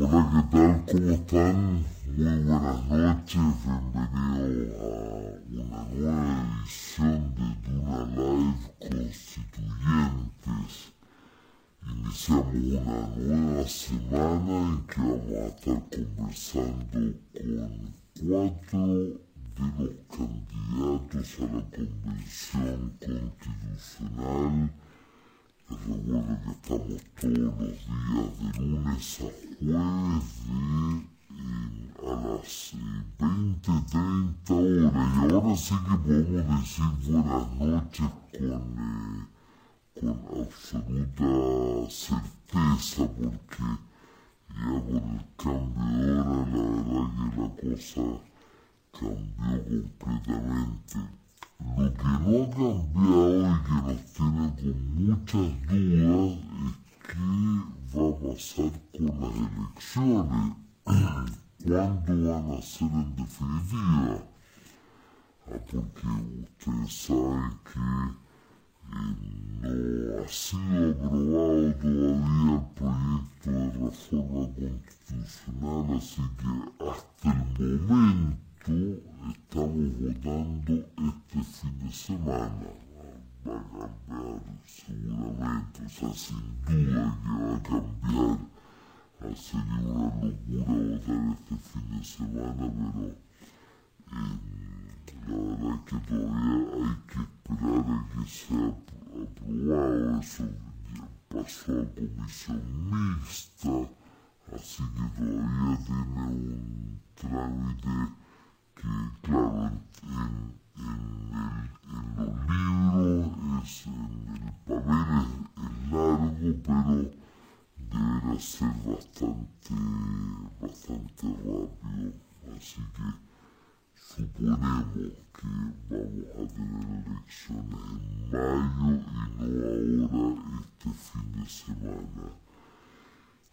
Hola, ¿qué tal? ¿Cómo están? Muy buenas noches, bienvenidos a una nueva edición de Duna Live Constituyentes. Iniciamos una nueva semana en que vamos a estar conversando con cuatro de los candidatos a la Convención Constitucional Recuerdo que estamos todos los días de lunes a jueves a las 20, 30 horas. Y ahora sí que podemos decir buenas noches con, eh, con absoluta certeza porque ya con el cambio de hora la verdad que la cosa cambió completamente. Lo que no ha cambiado y que nos tiene con muchas dudas es qué va a pasar con las elecciones, cuándo van a ser en definitiva. Ah, porque ustedes saben que eh, no ha sido aprobado todavía el proyecto de reforma constitucional, así que hasta el momento estamos votando este fin de semana. Va a cambiar seguramente, o sea, sin duda que va a cambiar. Sería una locura votar este fin de semana, pero eh, la verdad es que todavía hay que esperar a que sea aprobado. Eso pasó a comisión mixta, así que todavía tiene un trámite que claro, en, en, los libros, es, en el papel es, largo, pero deberá ser bastante, bastante rápido. Así que suponemos que vamos a tener elecciones en mayo y no ahora este fin de semana.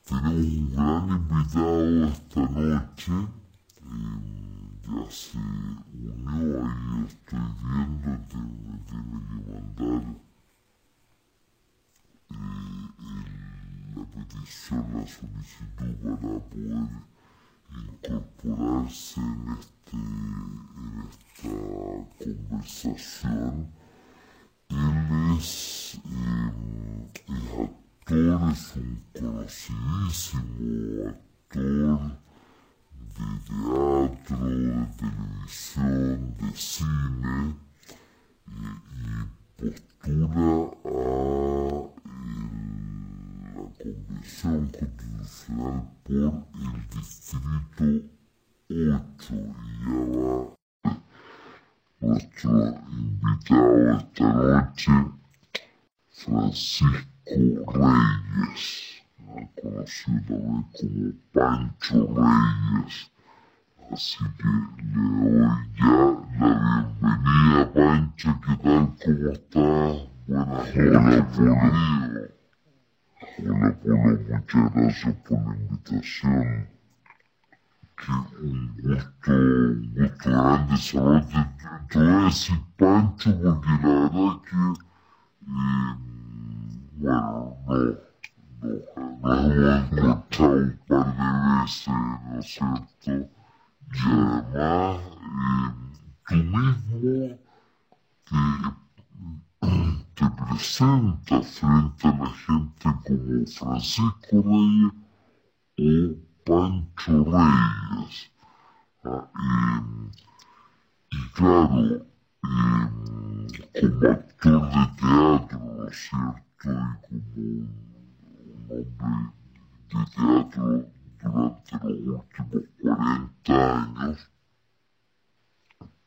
Tenemos un gran invitado esta noche. Eh, ya se unió ahí, estoy viendo, tiene que mandar eh, la petición, la solicitud para poder incorporarse en, este, en esta conversación. Él es, eh, es actor, es un conocidísimo actor de teatro, de televisión, de cine y, postura a la Convención Constitucional por el Distrito 8 y ya va. Nuestro invitado esta noche, Francisco Reyes también como Pancho Reyes. Así que le doy ya la bienvenida, Pancho. ¿Qué tal? ¿Cómo estás? Buenas noches, Polo. Hola, Polo. Muchas gracias por la invitación. Que un gusto, un gusto grande saberte. Te voy a decir Pancho porque la verdad que, eh, bueno, no nos hemos encontrado un par de veces, ¿no es cierto? Y además, eh, tú mismo te, te presentas frente a gente como Francisco Reyes o Pancho Reyes. Ah, y, y claro, eh, como actor de teatro, ¿no es cierto? Como nombre de teatro durante los últimos 40 años,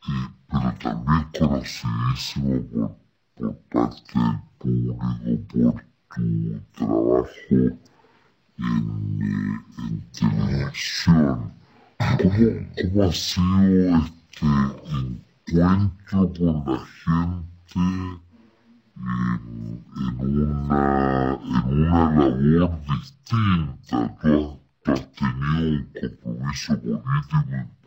y, pero también conocidísimo por, por parte del público por tu trabajo en, en televisión. ¿Cómo, ¿Cómo ha sido este encuentro con la gente? 烦了。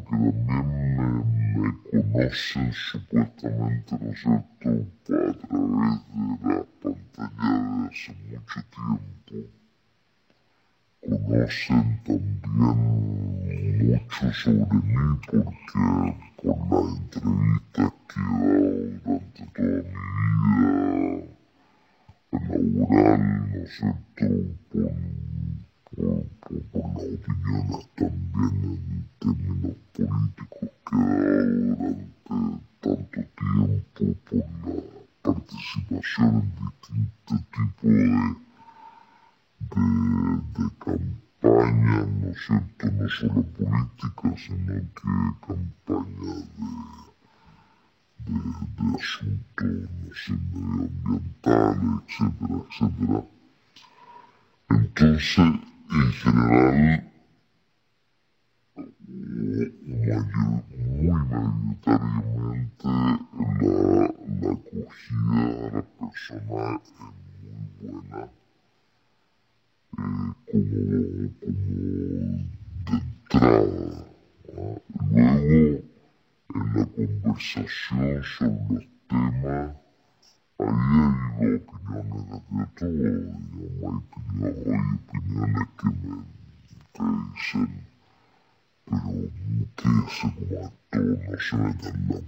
Porque también me, me conocen supuestamente, ¿no es cierto?, a través de la pantalla de hace mucho tiempo. Conocen también mucho sobre mí porque por las entrevistas que he dado durante toda mi vida laboral, ¿no es cierto?, por, por, por las opiniones también en términos políticos que durante tanto tiempo, por la participación en distintos tipos de, de, campañas, ¿no es? No solo políticas, sino que campañas de, de, de asuntos, medioambientales, etcétera, etcétera. Entonces, en general, mayor, muy mayoritariamente la, la acogida persona es muy buena, eh, como, como de entrada. Luego, en la conversación sobre los temas, ahí hay opiniones de todo, digamos, hay opiniones, opiniones que me que dicen pero que se como no se meta en la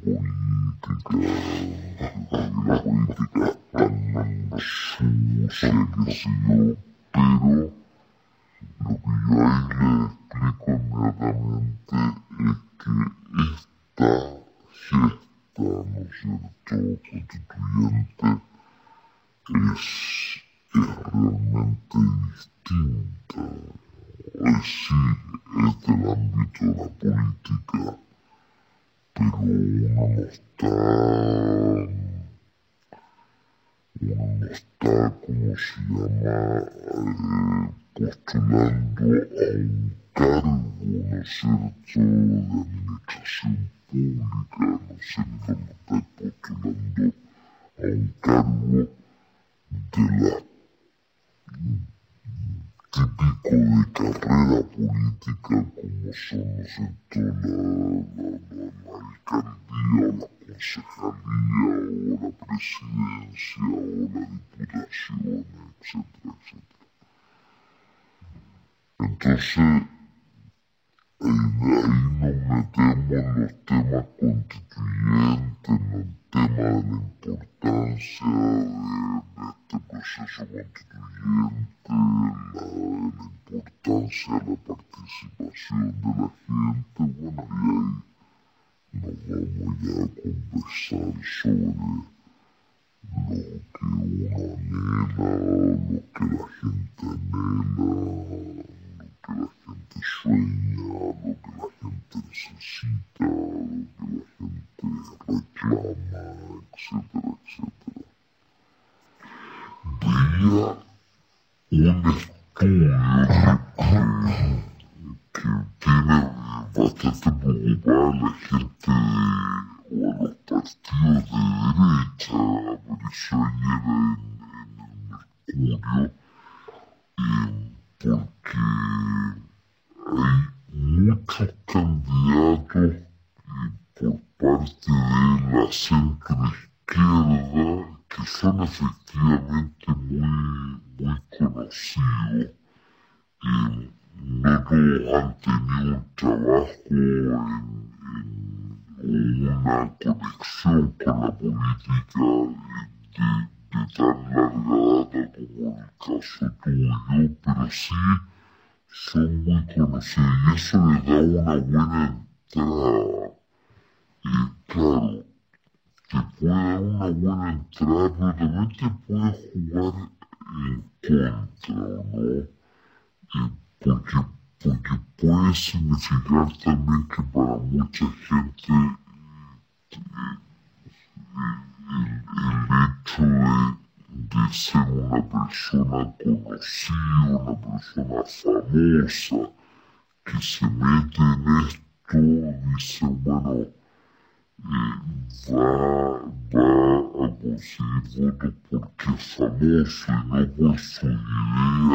política, la política es tan sucia que sé yo, pero lo que yo ahí le explico inmediatamente es que esta gesta, ¿no es cierto?, constituyente es, es realmente distinta eh, sí, es del ámbito de la política, pero uno no está, uno no está, como se llama, eh, postulando a un cargo, ¿no es cierto?, de administración pública, no sé, no está postulando a un cargo de la típico de carrera política como son, ¿no cierto?, la, la, la, alcaldía la concejalía o la presidencia o la diputación. Entonces, ahí, nos metemos los temas constituyentes, en el tema de la importancia de, de este proceso constituyente, la, la importancia de la participación de la gente, bueno, y ahí nos vamos ya a conversar sobre lo que uno anhela, lo que la gente anhela, lo que la gente sueña, she porque, puede significar también que para mucha gente el, hecho de, de, ser una persona conocida, una persona famosa, que se mete en esto, dice, bueno, eh, va, va, a conseguir votos porque es famoso y no por su idea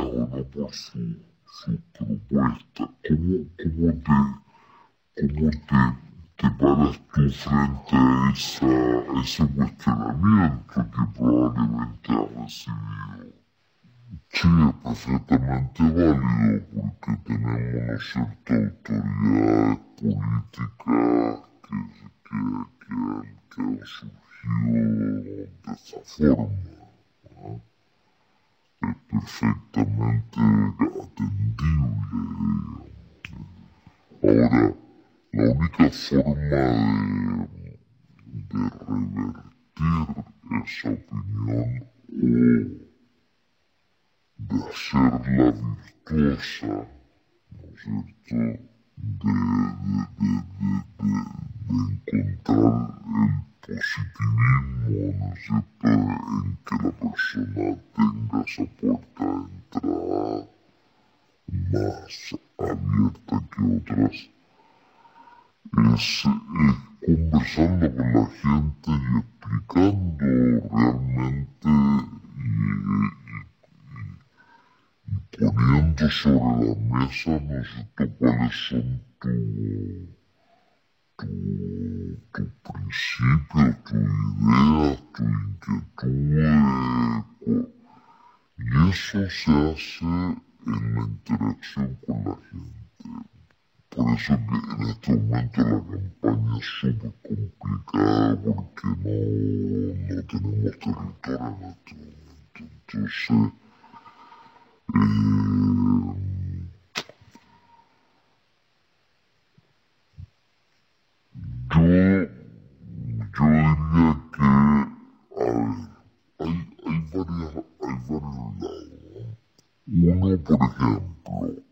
o no por su, su propuesta. ¿Cómo, cómo te, cómo te te paras tú frente a, esa, a ese cuestionamiento que probablemente has recibido. Sí, es perfectamente válido porque tenemos cierta autoridad política que, que, que, que han surgido de esa forma. Perfectamente atendible. Ahora, la única forma de, de revertir esa opinión o de hacerla virtuosa, ¿no es cierto? De, de, de, de, encontrar el positivismo, ¿no es en que la persona tenga esa puerta de entrada más abierta que otras es conversando con la gente y explicando realmente y, poniendo sobre la mesa, ¿no cuáles son tu, tu principios, tus ideas, tus inquietudes. Y eso se hace en la interacción con la gente. Por eso que este momento la campaña es súper complicada porque no, no tenemos territorio en este momento. Entonces, eh, Uno, por ejemplo,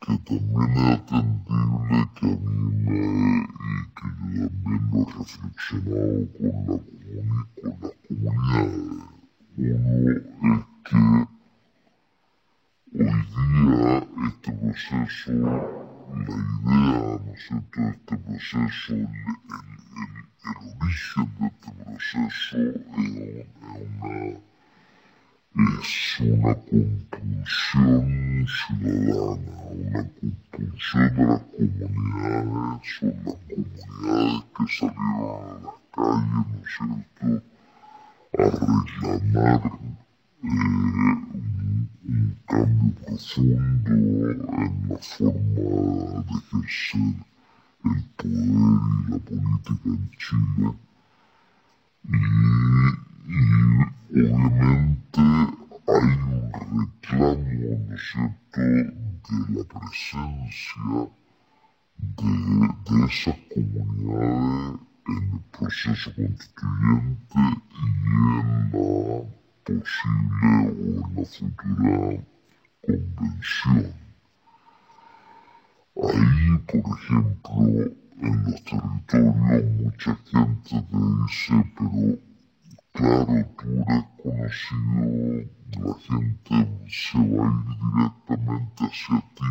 que también es atendible, que a y que yo también lo he reflexionado con, la comuni con las comunidades. Uno es que hoy día este proceso, la idea, ¿no es cierto?, este proceso, el, el, el, origen de este proceso es, una es una compulsión ciudadana, una compulsión de las comunidades, son las comunidades que salieron a las calles, ¿no es cierto?, a reclamar eh, un, cambio profundo en la forma de ejercer el poder y la política en Chile. Y y obviamente hay un reclamo, ¿no es de la presencia de, de esas comunidades en el proceso constituyente y en la posible o en la futura convención. Ahí, por ejemplo, en los territorios mucha gente te dice, pero Claro, tú eres conocido, la gente se va a ir directamente hacia ti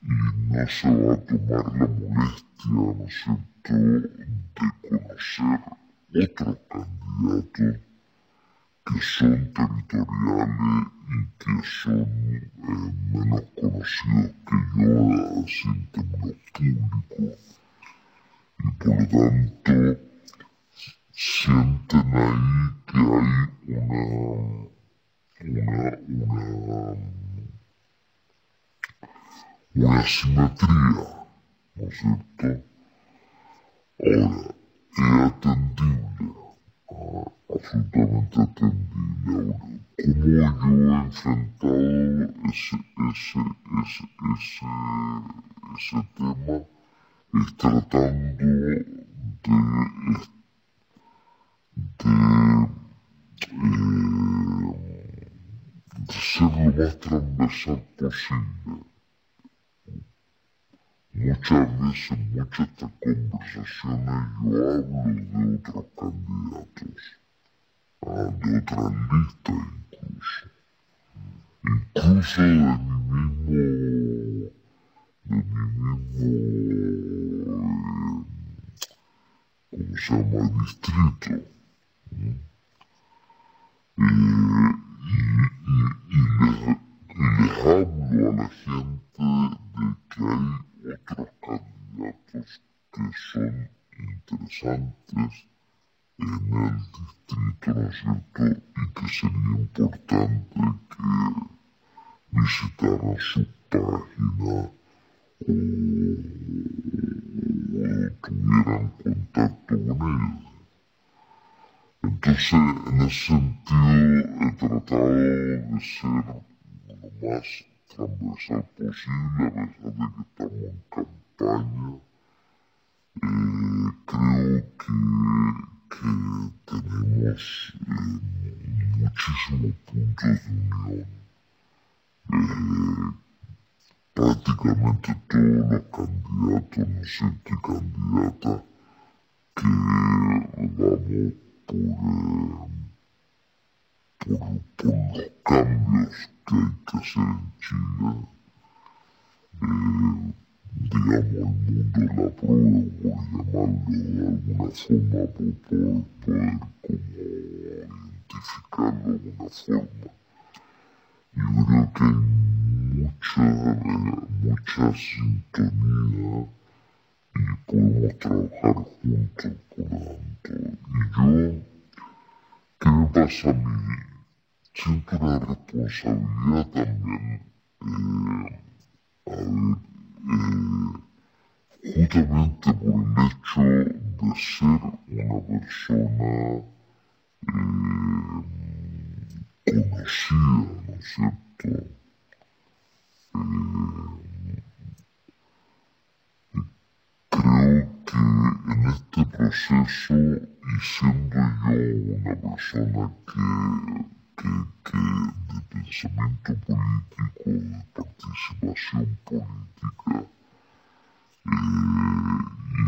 y no se va a tomar la molestia, ¿no es de conocer otros candidatos que son territoriales y que son eh, menos conocidos que yo así en términos públicos. Y por lo tanto, sienten ahí que hay una, una, una, una simetría, ¿no es cierto? Ahora, es atendible, ah, absolutamente atendible. Ahora, cómo yo he enfrentado ese, ese, ese, ese, ese tema es tratando de, de, de ser lo más transversal posible. Muchas veces, muchas estas conversaciones, yo hablo de otros candidatos, de otras listas incluso, incluso de mi mismo, de mi mismo, eh, ¿cómo se llama?, distrito. Y, y, y, les, les hablo a la gente de que hay otros candidatos que son interesantes en el distrito, ¿no es? Y que sería importante que visitaran su página o, tuvieran contacto con ellos. Entonces, en ese sentido, he tratado de ser lo más transversal posible, a pesar de que estamos en campaña. Eh, creo que, que tenemos eh, muchísimos puntos de unión. Eh, prácticamente todos los candidatos, no sé qué candidata, que vamos por, por, los cambios que hay que hacer en Chile, eh, digamos, el mundo de la prueba, por llamarlo de alguna forma, por, por poder como identificarlo de alguna forma. Yo creo que hay mucha, eh, mucha sintonía y podemos trabajar juntos, tanto. Y yo, ¿qué me pasa a mí? siento una responsabilidad también, eh, a ver, eh, justamente por el hecho de ser una persona eh, conocida, ¿no es cierto? Creo que en este proceso y siendo yo una persona que que, de pensamiento político, de participación política, eh, y,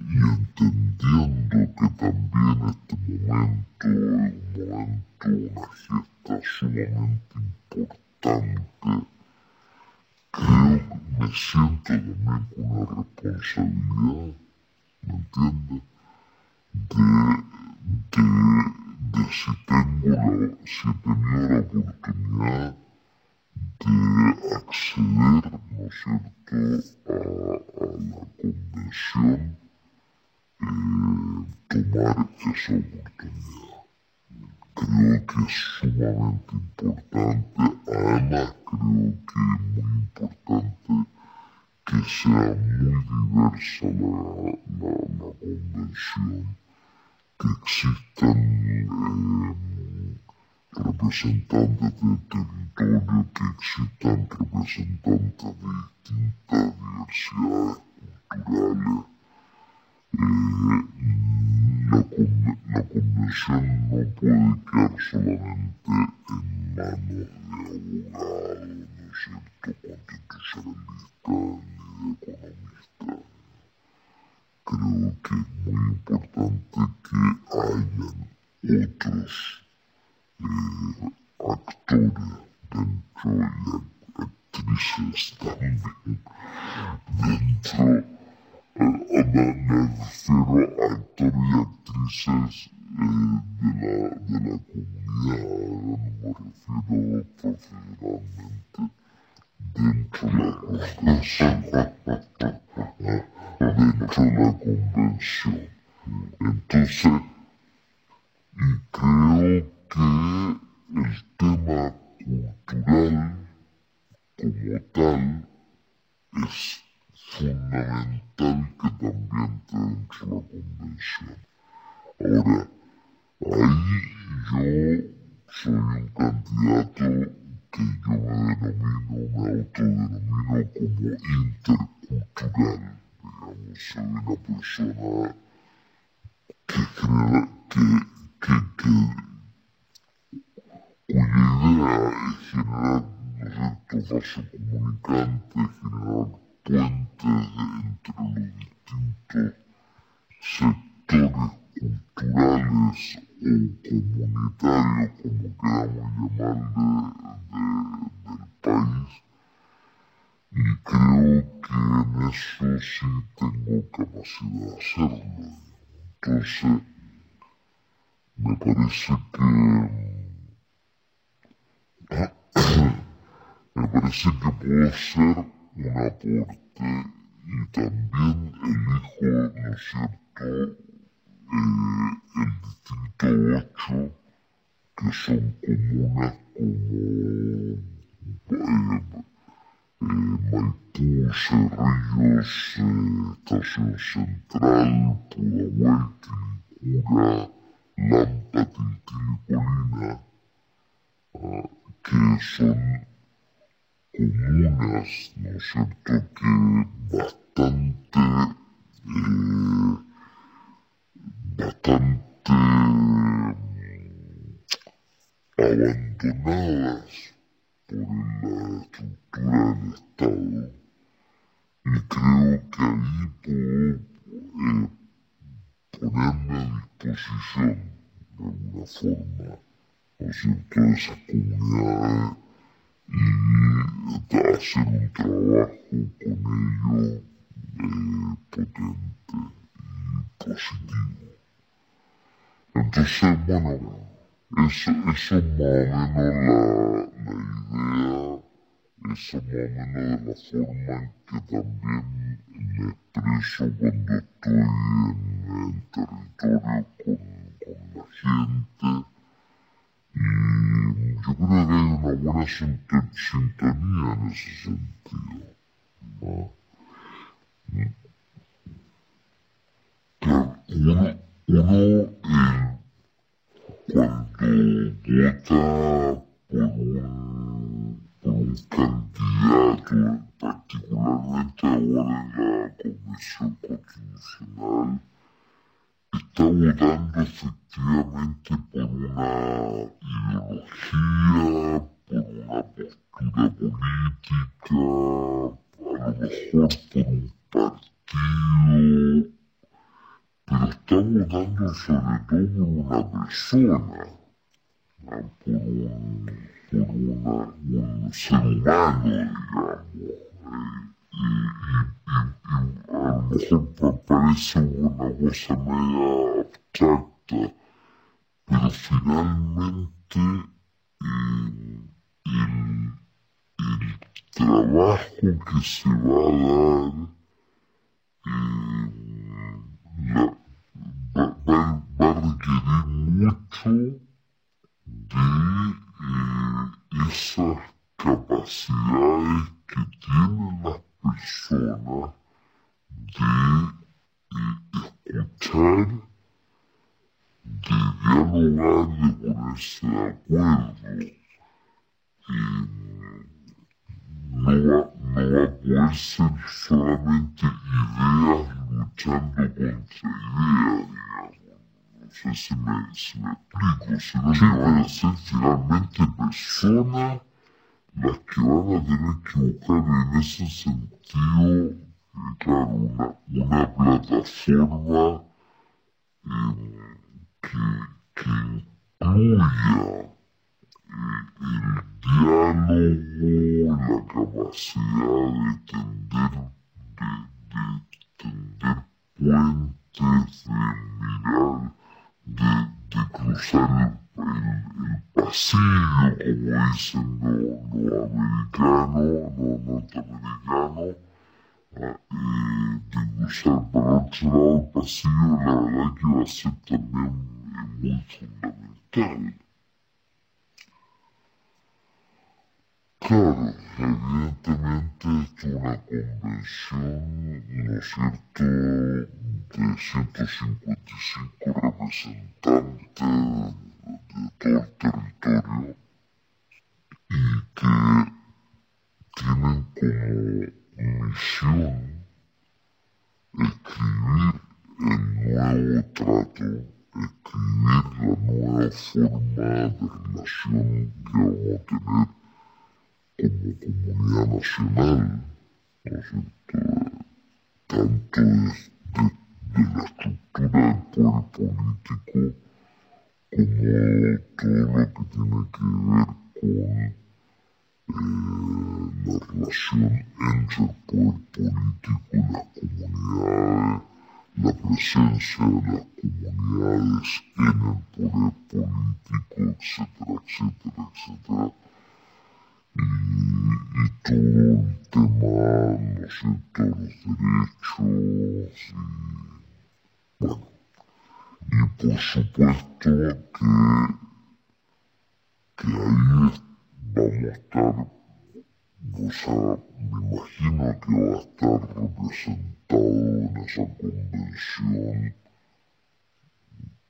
y, entendiendo que también este momento es un momento, una gesta sumamente importante, creo me siento con una responsabilidad, ¿me entiendes? De, de de si tengo la, si he la oportunidad de acceder, ¿no es cierto?, a, a la convención, eh, tomar esa oportunidad. Creo que es sumamente importante, además creo que es muy importante que sea muy diversa la, la, la convención que existan eh, representantes del territorio, que existan representantes de distintas diversidades culturales. Eh, la, convención no puede quedar solamente en manos de abogados, ¿no es cierto?, constitucionalistas ni economistas creo que es muy importante que hayan otros eh, actores dentro y actrices también dentro me, refiero a actores y actrices de, la, de la comunidad, no me refiero profesionalmente dentro de la convención dentro de la convención. Entonces, y creo que el tema cultural como tal es fundamental que también esté dentro convención. Ahora, ahí yo soy un candidato que yo me denomino, me autodenomino como intercultural. Digamos, soy una persona que genera, que, que, que, cuya idea es generar, ¿no es cierto?, vaso comunicante, generar puentes entre los distintos sectores culturales o comunitarios, como queramos llamarle, del país. Y creo que en eso sí tengo capacidad de hacerlo. Entonces, me parece que me parece que puedo ser un aporte y también elijo, ¿no es cierto?, eh, el distrito 8, que son comunas como eh, Maipú, Cerrillos, eh, Estación Central, Pudahuel, Quilicura, Lampa, Tilquilicolina, ah, que son comunas, ¿no es cierto?, que bastante eh, bastante abandonadas por la estructura del Estado y creo que ahí puedo eh, ponerme a disposición de alguna forma, ¿no es cierto?, de esas comunidades y hacer un trabajo con ellos eh, potente y positivo. Entonces, bueno, eso, eso es más o menos la, la idea, eso más o menos de la forma en que también me expreso cuando estoy en el territorio con, con la gente. Buena sintonía en ese sentido. ¿no? Claro, uno, uno eh, cuando vota por un, por un candidato, particularmente ahora en la Convención Constitucional, está votando efectivamente por una ideología, postura política, a lo mejor por un partido pero está votando sobre todo una persona, por un, por una, un ser humano, digamos. Y, y, y, a lo mejor parece una cosa media abstracta, pero finalmente el, trabajo que se va a dar la, va, va, va, a requerir mucho de eh, esas capacidades que tienen las personas de eh, escuchar, de dialogar, de ponerse de acuerdo. Eh, no va, no va a poder ser solamente ideas luchando contra ideas, digamos. No sé si me, si me explico, sino que van a ser finalmente personas las que van a tener que buscar en ese sentido, eh, claro, una, una plataforma eh, que, que incluya diálogo, la capacidad de tender, de, de tender puentes, de mirar, de, de cruzar el, el, el, pasillo, como dicen los, los americanos, los norteamericanos, eh, de cruzar para otro lado del pasillo, la verdad que va a ser también muy fundamental. Claro, evidentemente es una convención, ¿no es cierto?, de 155 representantes de todo el territorio y que tienen como misión escribir el nuevo trato, escribir la nueva forma de relación que vamos a tener comunidad nacional, ¿no es cierto? Tanto de, de, la estructura del poder político como todo lo que tiene que ver con eh, la relación entre el poder político y las comunidades la presencia de las comunidades en el poder político, etcétera, etcétera, etcétera. Y, todo el tema, no todos los derechos y bueno. Y por supuesto que, que ahí vamos a estar o sea, me imagino que va a estar representado en esa convención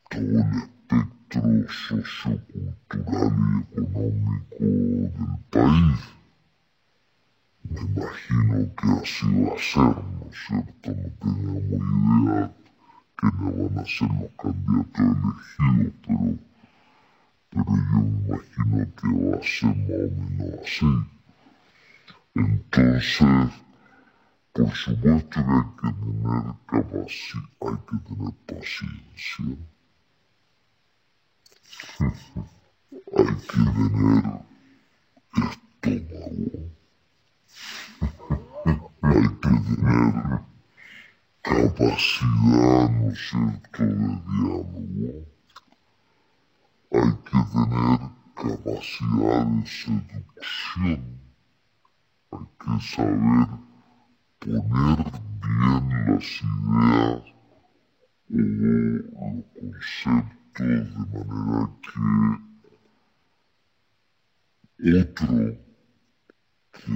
todo el espectro sociocultural y económico del país. Me imagino que así va a ser, ¿no es cierto? No tenemos idea quiénes van a ser los candidatos elegidos, pero, pero yo me imagino que va a ser más o menos así. Entonces, por supuesto hay que tener capacidad, hay que tener paciencia. Hay que tener estómago. hay que tener capacidad, ¿no es cierto?, de diálogo. Hay que tener capacidad de seducción hay que saber poner bien las ideas o los conceptos de manera que otro que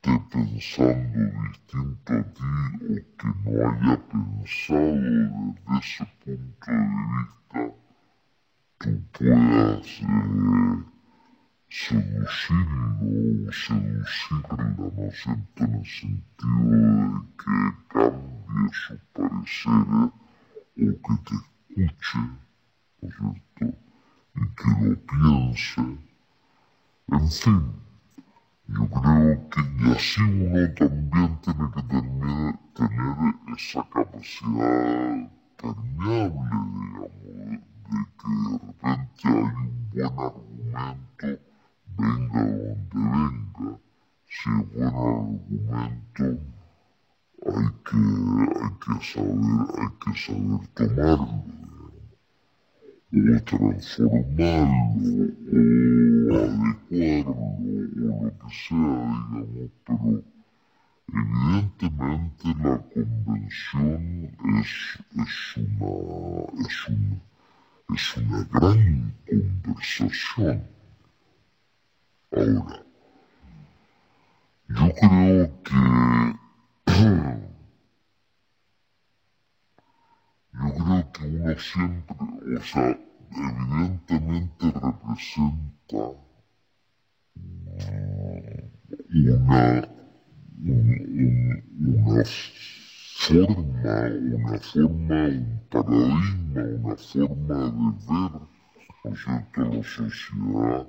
esté pensando distinto a ti o que no haya pensado desde ese punto de vista, tú puedas eh, seducirlo o seducirla, ¿no es cierto? En el sentido de que cambie su parecer o que te escuche, ¿no es cierto? Y que lo piense. En fin, yo creo que y así uno también tiene que tener, tener esa capacidad permeable, digamos, de que de repente hay un buen argumento venga donde venga, si es buen argumento, hay que, hay que saber, hay que saber tomarlo, o transformarlo, o adecuarlo, o lo que sea, digamos, pero evidentemente la convención es, es una, es una, es una gran conversación Ahora, yo creo que yo creo que uno siempre, o sea, evidentemente representa una, una forma, una forma, un paradigma, una forma de ver, ¿no es cierto?, la sociedad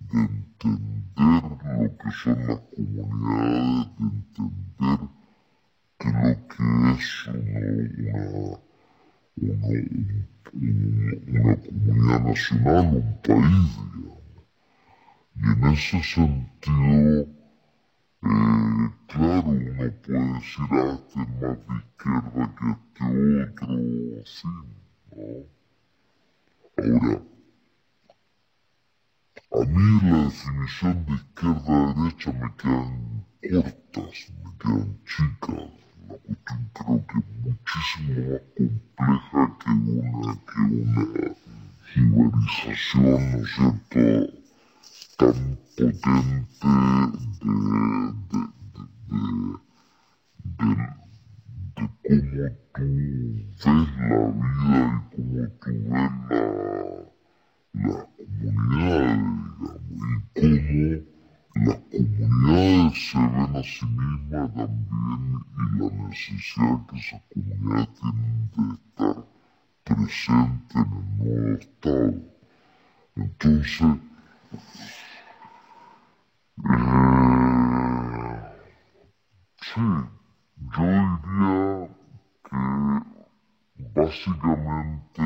de entender lo que son las comunidades, de entender que lo que es una, una, comunidad nacional, un país. Y en ese sentido, eh, claro, uno puede decir, ah, este es más de izquierda que este otro, así, ¿no? Ahora, a mí la definición de izquierda-derecha me quedan cortas, me quedan chicas. Creo que muchísimo más compleja que una, que una ciberización, ¿no es cierto?, tan potente de, de, de, de, de cómo tú ves la vida y cómo tú ves la las comunidades, digamos, y cómo las comunidades se ven a sí mismas también y la necesidad que esas comunidades tienen de estar presentes en el nuevo Estado. Entonces, eh, sí, yo diría que básicamente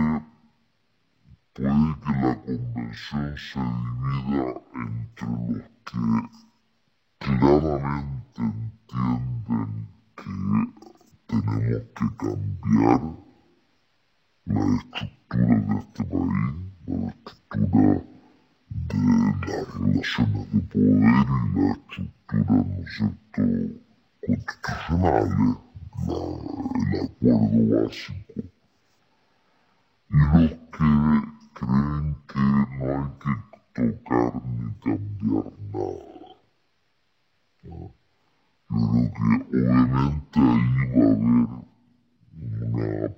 puede que la convención se divida entre los que claramente entienden que tenemos que cambiar la estructura de este país, la estructura de las relaciones de poder y la estructura, ¿no es cierto?, constitucionales, el acuerdo básico. Y los que creen que no hay que tocar ni cambiar nada. Yo creo que obviamente ahí va a haber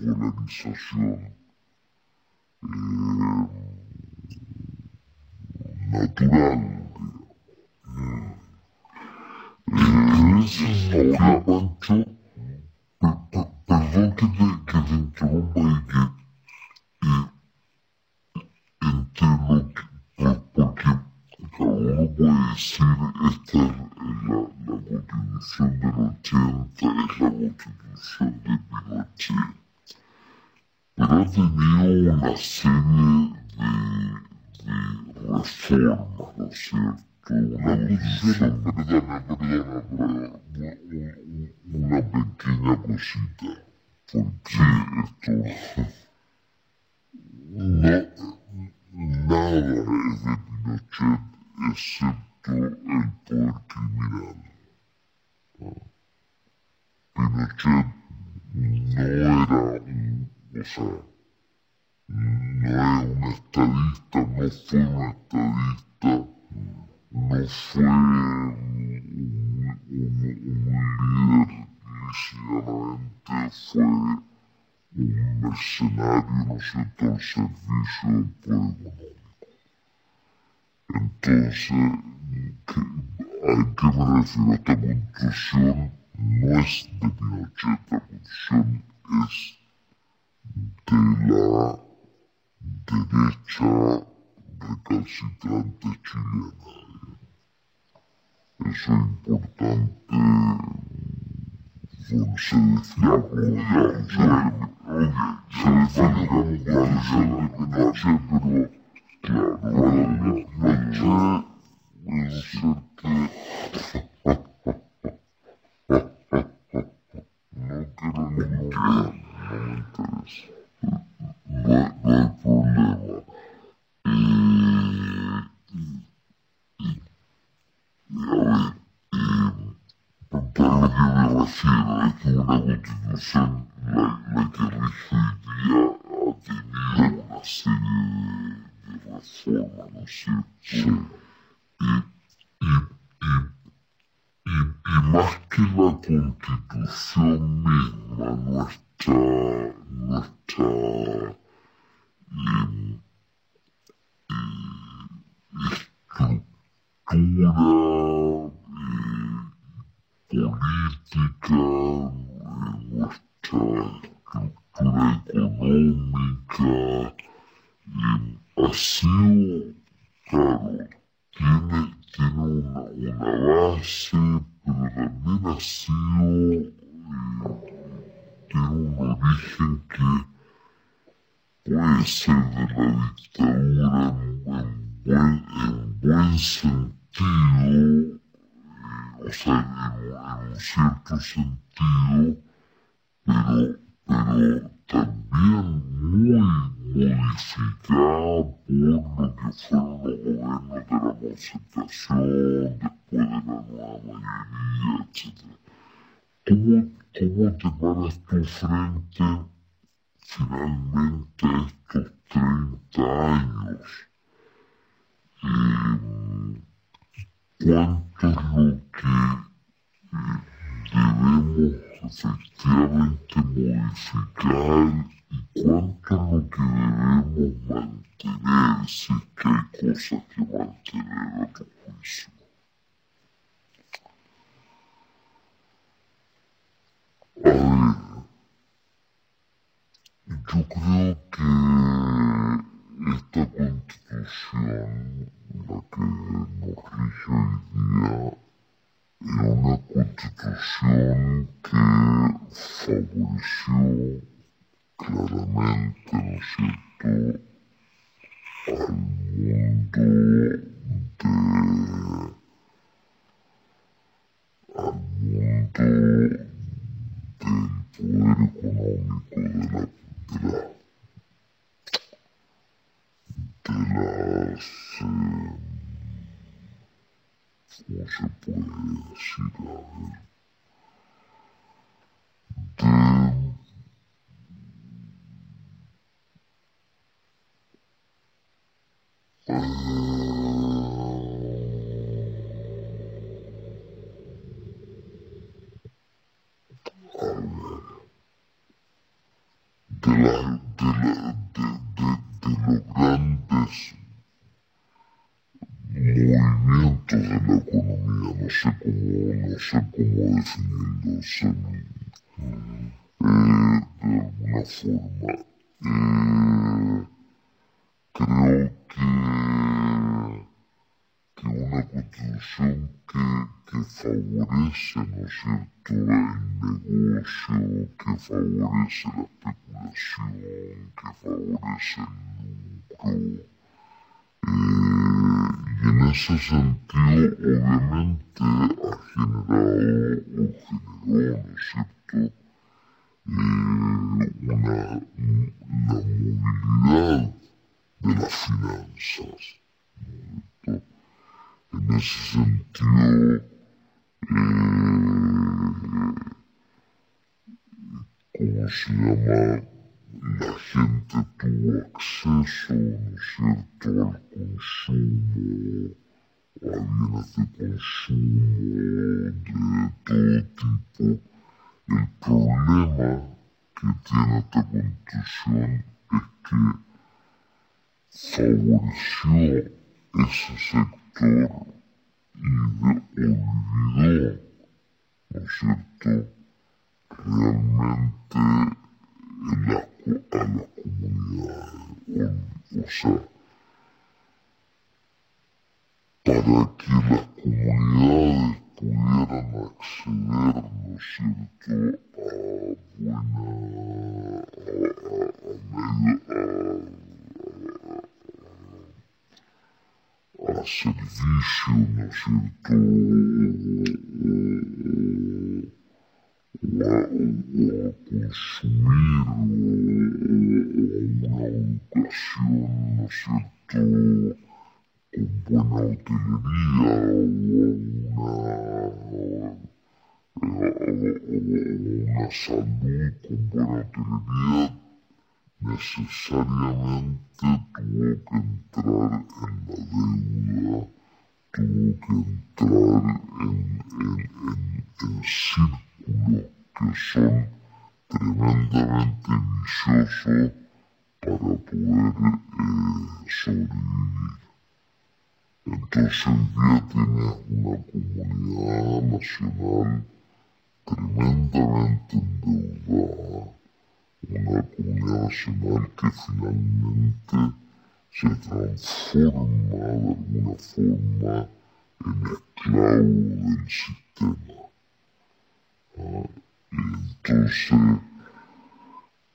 una polarización eh, natural. Eh, ahora, Pancho, perdón que te, que te interrumpa y que entre lo que, porque esta es la, la constitución del 80, es la constitución de Pinochet, pero ha tenido una de, de ¿no es cierto? Una constitución, una pequeña cosita, porque esto nada es de Pinochet excepto el poder criminal. Pinochet no era un, o sea, no es un estadista, no fue un estadista, no fue un, un líder lícitamente, fue un mercenario, ¿no cierto?, al servicio del pueblo económico. Entonces, ¿a qué me refiero? Esta construcción no es de Pinochet, esta construcción es de la derecha recalcitrante chilena. Eso es importante Funcheiros, Diablo, Jeremy, Jeremy Valiga Mugari, Jeremy Pinache, Pedro, base, pero también ha sido, eh, tiene un origen que puede ser de la dictadura en, en, buen, en buen sentido, o sea, en, en un cierto sentido, pero, pero también muy modificada por lo que fueron los gobiernos de la concentración, paras tú frente finalmente a estos 30 años? Eh, cuánto es lo que debemos efectivamente modificar y cuánto es lo que debemos mantener si es que hay cosas que mantener a tu juicio. A ver, yo creo que esta constitución la que nos rige hoy día, es una constitución que favoreció claramente, ¿no es cierto?, al mundo eh, de alguna forma. Eh, creo que, que una constitución que, que favorece, ¿no es cierto?, el negocio, que favorece la especulación, que favorece el lucro. Eh, y en ese sentido, obviamente, ha generado o generó, ¿no es cierto?, eh, una, la movilidad de las finanzas. ¿no? En ese sentido, eh, ¿cómo se llama? La gente tuvo acceso, ¿no es cierto?, al consumo, a bienes de de todo tipo. El problema que tiene esta constitución es que favoreció ese sector y de, olvidó, ¿no es cierto?, realmente en la, a la comunidad. Para que las comunidades pudieran acceder, ¿no es cierto?, a buena, a, a, a a, a servicio, ¿no es cierto?, necesariamente tuvo que entrar en la deuda, tuvo que entrar en, en, en, en que son tremendamente viciosos para poder eh, sobrevivir. Entonces tienes una comunidad nacional tremendamente endeudada, una comunidad nacional que finalmente se transforma de alguna forma en esclavo del sistema. ¿ah? Entonces,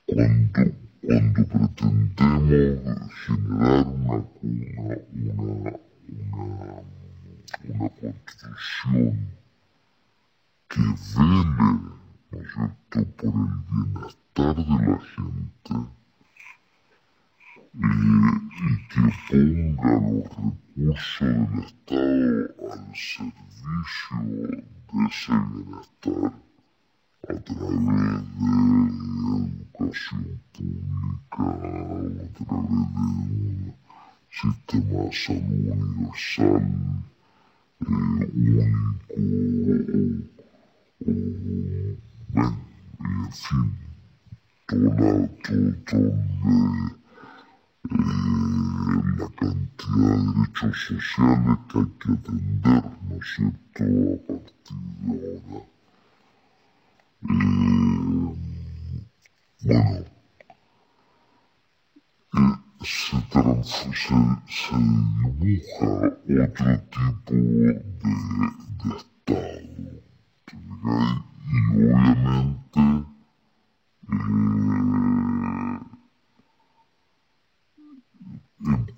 cuando, cuando pretendemos generar una, una, una una, constitución que vele, ¿no es cierto?, por el bienestar de la gente eh, y que ponga los recursos del Estado al servicio de ese bienestar a través de educación pública, a través de un sistema de salud universal eh, único, o, bueno, en fin, toda, todo, todo cantidad de derechos sociales que hay que atender, ¿no es cierto?, a partir de ahora. Eh, bueno, eh, se se, dibuja otro tipo de, de estado. Y obviamente eh,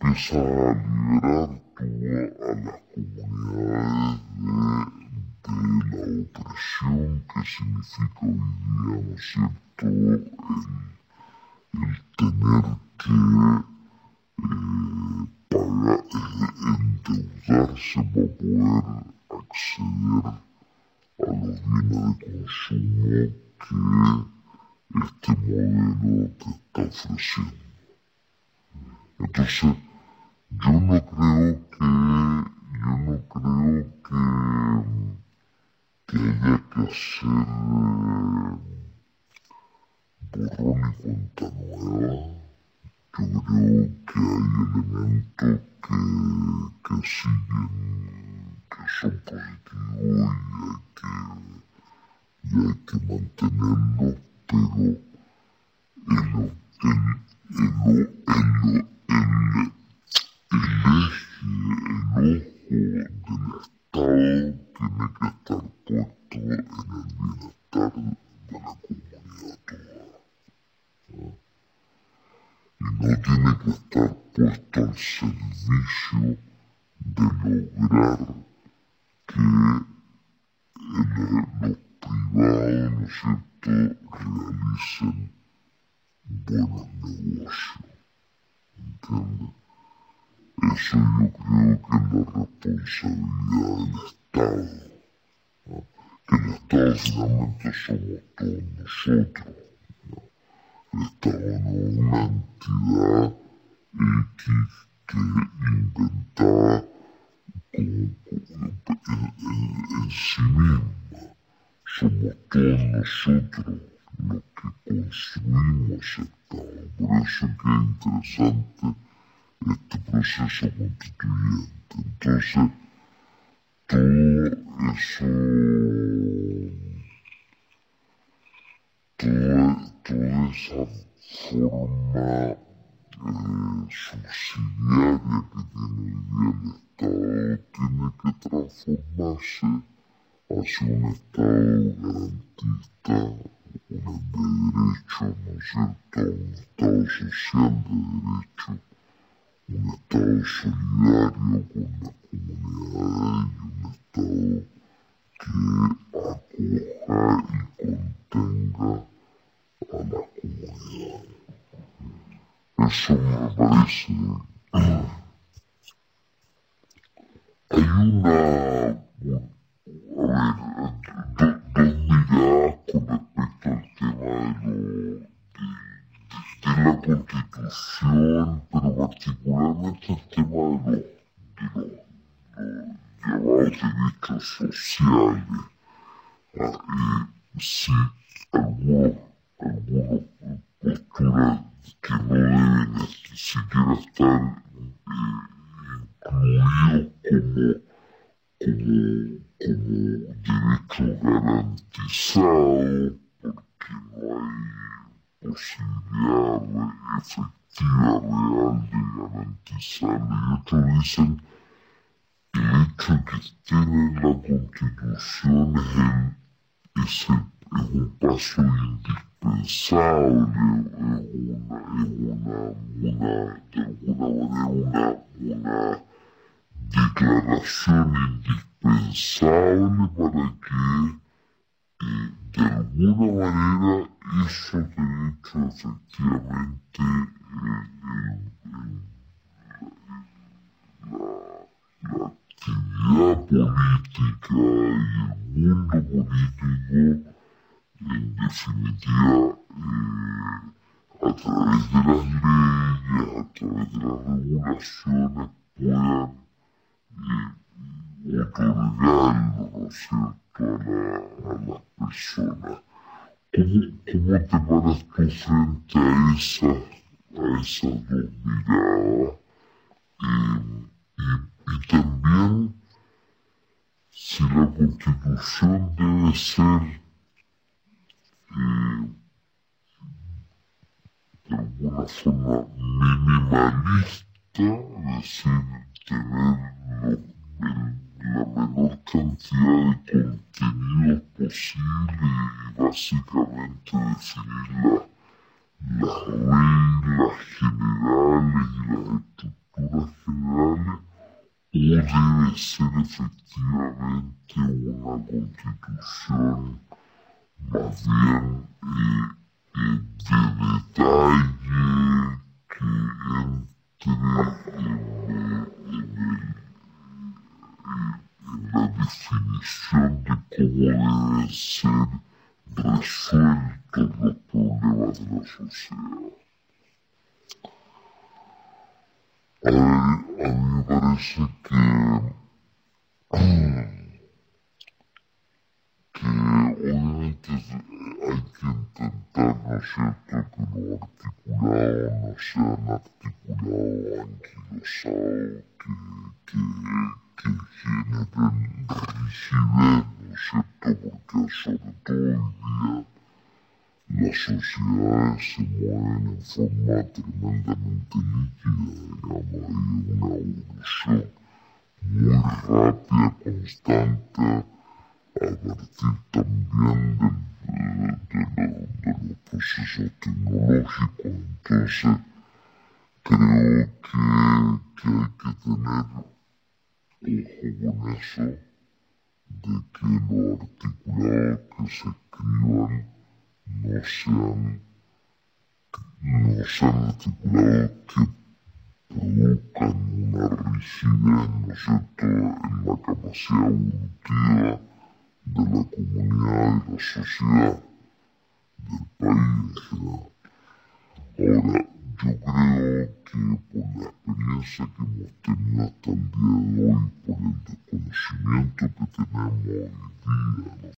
empieza a liberar toda a las comunidades de, de, la opresión que significa hoy día, ¿no es cierto?, el, el tener que para endeudarse para poder acceder a los bienes de consumo que este modelo te está ofreciendo. Entonces, yo no creo que, yo no creo que, que haya que hacer borrón y cuenta nueva. Yo creo que hay elementos que, que siguen, que son positivos y hay que, y hay que mantenerlos, pero el, el, el, el, servicio de lograr que los privados, ¿no es cierto?, realicen buenos negocios. ¿Entiendes? Eso yo creo que es la responsabilidad del Estado. Que el Estado finalmente somos todos nosotros estaba una entidad X que inventaba en, sí misma. Somos todos nosotros los que construimos Estado. Por eso es que es interesante este proceso constituyente. Entonces, todo eso toda, toda esa forma subsidiaria que tiene el Estado tiene que transformarse hacia un Estado garantista, un de derecho, ¿no es cierto? Un Estado social de derecho, un Estado solidario con las comunidades y un Estado que acoja y contenga a la comunidad. Eso me parece. Hay una. A ver, dos miradas con respecto al de, lo, de, la constitución, pero particularmente el tema de los, de los, derechos sociales. Ah, y si algunos algunos postulan que no deben siquiera estar incluidos como, como, derecho garantizado porque no hay posibilidad efectiva real de y que esté en la constitución es, el, el, es un paso indispensable indispensable, una, de alguna manera, una, declaración indispensable para que eh, de alguna manera esos derechos efectivamente eh, la, la actividad política y el mundo político a través de las leyes, a través de las regulaciones, puedan eh, otorgarlo, ¿no es cierto?, a, la, a las personas. ¿Cómo, ¿Cómo te paras tú frente a esas, a esas dos y, y también si la constitución debe ser de alguna forma minimalista es decir, tener la menor cantidad de contenido posible y básicamente definir las reglas generales y las estructuras generales o debe ser efectivamente una constitución más bien eh, eh, de detalle que entre en, la definición de cómo deben ser resueltos los problemas de la sociedad. A, ver, a mí me parece que, que obviamente hay que intentar, ¿no que los articulados no sean articulados anquilosados, que, que, que generen rigidez, ¿no es cierto?, porque sobre todo hoy día las sociedades se mueven en forma tremendamente líquida, digamos, hay una evolución muy rápida, constante, a partir también de, de, los procesos tecnológicos. Entonces, creo que, que hay que tener ojo con eso, de que los articulados que se escriban no sean, no sean articulados que produzcan una rigidez, ¿no es cierto?, en la capacidad evolutiva de la comunidad y la sociedad del país en general. Ahora, yo creo que por la experiencia que hemos tenido hasta el día de hoy, por el desconocimiento que tenemos hoy día,